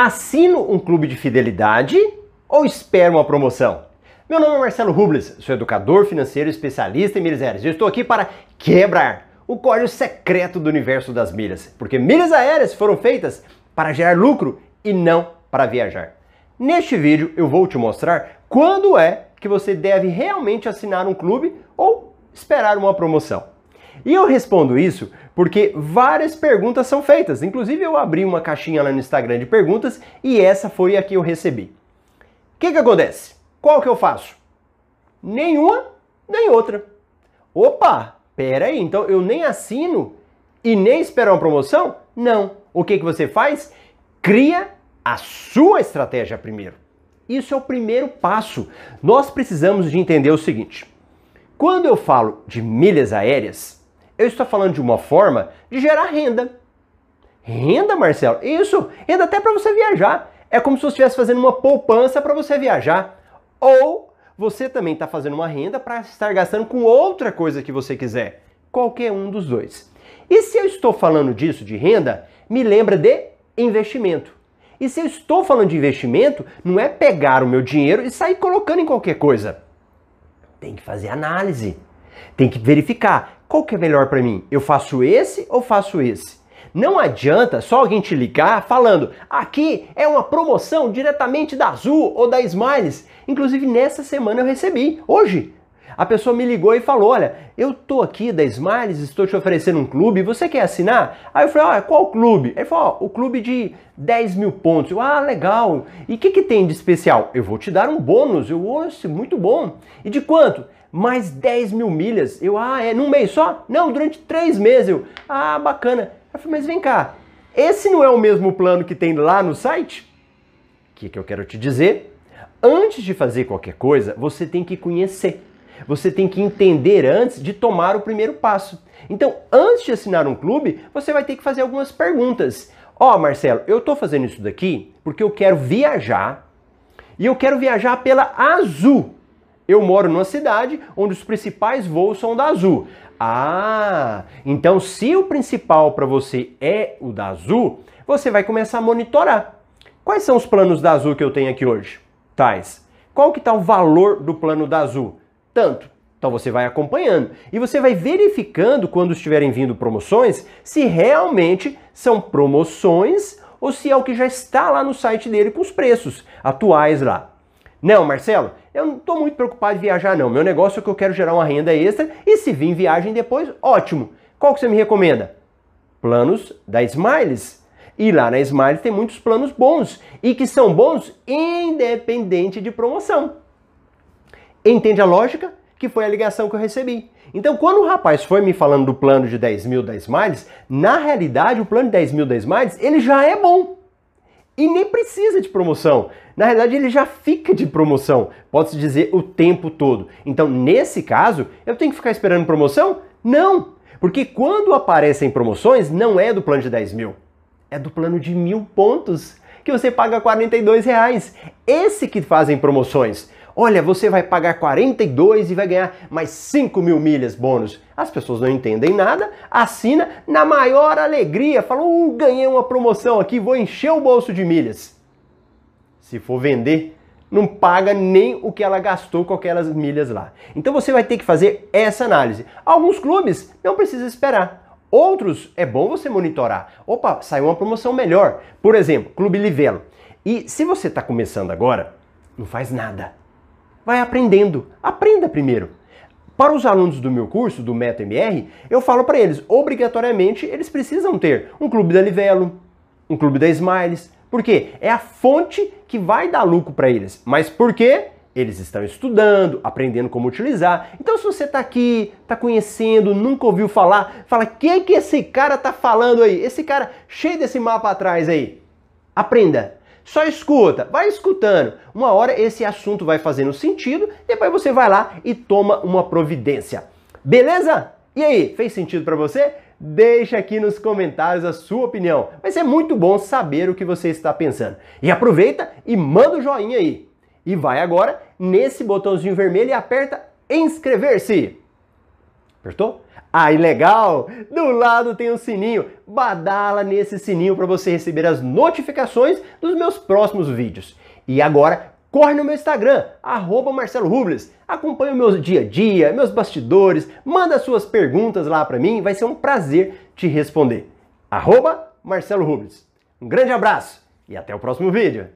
Assino um clube de fidelidade ou espero uma promoção? Meu nome é Marcelo Rubles, sou educador financeiro especialista em milhas aéreas. Estou aqui para quebrar o código secreto do universo das milhas, porque milhas aéreas foram feitas para gerar lucro e não para viajar. Neste vídeo eu vou te mostrar quando é que você deve realmente assinar um clube ou esperar uma promoção. E eu respondo isso porque várias perguntas são feitas. Inclusive eu abri uma caixinha lá no Instagram de perguntas e essa foi a que eu recebi. O que, que acontece? Qual que eu faço? Nenhuma, nem outra. Opa, pera aí, então eu nem assino e nem espero uma promoção? Não. O que, que você faz? Cria a sua estratégia primeiro. Isso é o primeiro passo. Nós precisamos de entender o seguinte. Quando eu falo de milhas aéreas, eu estou falando de uma forma de gerar renda. Renda, Marcelo? Isso, renda até para você viajar. É como se você estivesse fazendo uma poupança para você viajar. Ou você também está fazendo uma renda para estar gastando com outra coisa que você quiser. Qualquer um dos dois. E se eu estou falando disso de renda, me lembra de investimento. E se eu estou falando de investimento, não é pegar o meu dinheiro e sair colocando em qualquer coisa. Tem que fazer análise. Tem que verificar qual que é melhor para mim? Eu faço esse ou faço esse? Não adianta só alguém te ligar falando aqui é uma promoção diretamente da Azul ou da Smiles. Inclusive nessa semana eu recebi, hoje. A pessoa me ligou e falou: Olha, eu tô aqui da Smiles, estou te oferecendo um clube, você quer assinar? Aí eu falei: Olha, qual clube? Ele falou: oh, O clube de 10 mil pontos. Eu, ah, legal. E o que, que tem de especial? Eu vou te dar um bônus. Eu, ouço, muito bom. E de quanto? Mais 10 mil milhas. Eu, ah, é num mês só? Não, durante três meses. Eu, ah, bacana. Eu falei, mas vem cá, esse não é o mesmo plano que tem lá no site? O que, que eu quero te dizer? Antes de fazer qualquer coisa, você tem que conhecer. Você tem que entender antes de tomar o primeiro passo. Então, antes de assinar um clube, você vai ter que fazer algumas perguntas. Ó, oh, Marcelo, eu estou fazendo isso daqui porque eu quero viajar e eu quero viajar pela Azul. Eu moro numa cidade onde os principais voos são da Azul. Ah, então se o principal para você é o da Azul, você vai começar a monitorar. Quais são os planos da Azul que eu tenho aqui hoje? Tais. Qual que está o valor do plano da Azul? Tanto. Então você vai acompanhando e você vai verificando quando estiverem vindo promoções se realmente são promoções ou se é o que já está lá no site dele com os preços atuais lá. Não, Marcelo, eu não estou muito preocupado em viajar não. Meu negócio é que eu quero gerar uma renda extra e se vir viagem depois, ótimo. Qual que você me recomenda? Planos da Smiles. E lá na Smiles tem muitos planos bons e que são bons independente de promoção. Entende a lógica? Que foi a ligação que eu recebi. Então, quando o rapaz foi me falando do plano de 10 mil da Smiles, na realidade, o plano de 10 mil da Smiles, ele já é bom e nem precisa de promoção. Na realidade, ele já fica de promoção, pode-se dizer o tempo todo. Então, nesse caso, eu tenho que ficar esperando promoção? Não! Porque quando aparecem promoções, não é do plano de 10 mil, é do plano de mil pontos, que você paga 42 reais. Esse que fazem promoções. Olha, você vai pagar 42 e vai ganhar mais 5 mil milhas bônus. As pessoas não entendem nada, assina na maior alegria, falou, uh, ganhei uma promoção aqui, vou encher o bolso de milhas. Se for vender, não paga nem o que ela gastou com aquelas milhas lá. Então você vai ter que fazer essa análise. Alguns clubes não precisa esperar. Outros é bom você monitorar. Opa, saiu uma promoção melhor. Por exemplo, Clube Livelo. E se você está começando agora, não faz nada vai aprendendo. Aprenda primeiro. Para os alunos do meu curso, do MetaMR, eu falo para eles, obrigatoriamente, eles precisam ter um clube da Livelo, um clube da Smiles. Por quê? É a fonte que vai dar lucro para eles. Mas por quê? Eles estão estudando, aprendendo como utilizar. Então, se você está aqui, está conhecendo, nunca ouviu falar, fala: o que, que esse cara está falando aí? Esse cara cheio desse mapa atrás aí. Aprenda, só escuta, vai escutando. Uma hora esse assunto vai fazendo sentido, depois você vai lá e toma uma providência. Beleza? E aí, fez sentido para você? Deixa aqui nos comentários a sua opinião. Vai ser muito bom saber o que você está pensando. E aproveita e manda o joinha aí. E vai agora nesse botãozinho vermelho e aperta inscrever-se. Apertou? Aí legal! Do lado tem um sininho. Badala nesse sininho para você receber as notificações dos meus próximos vídeos. E agora corre no meu Instagram, arroba Marcelo Rubles. Acompanhe o meu dia a dia, meus bastidores, manda suas perguntas lá para mim, vai ser um prazer te responder. Arroba Marcelo Rubles. Um grande abraço e até o próximo vídeo.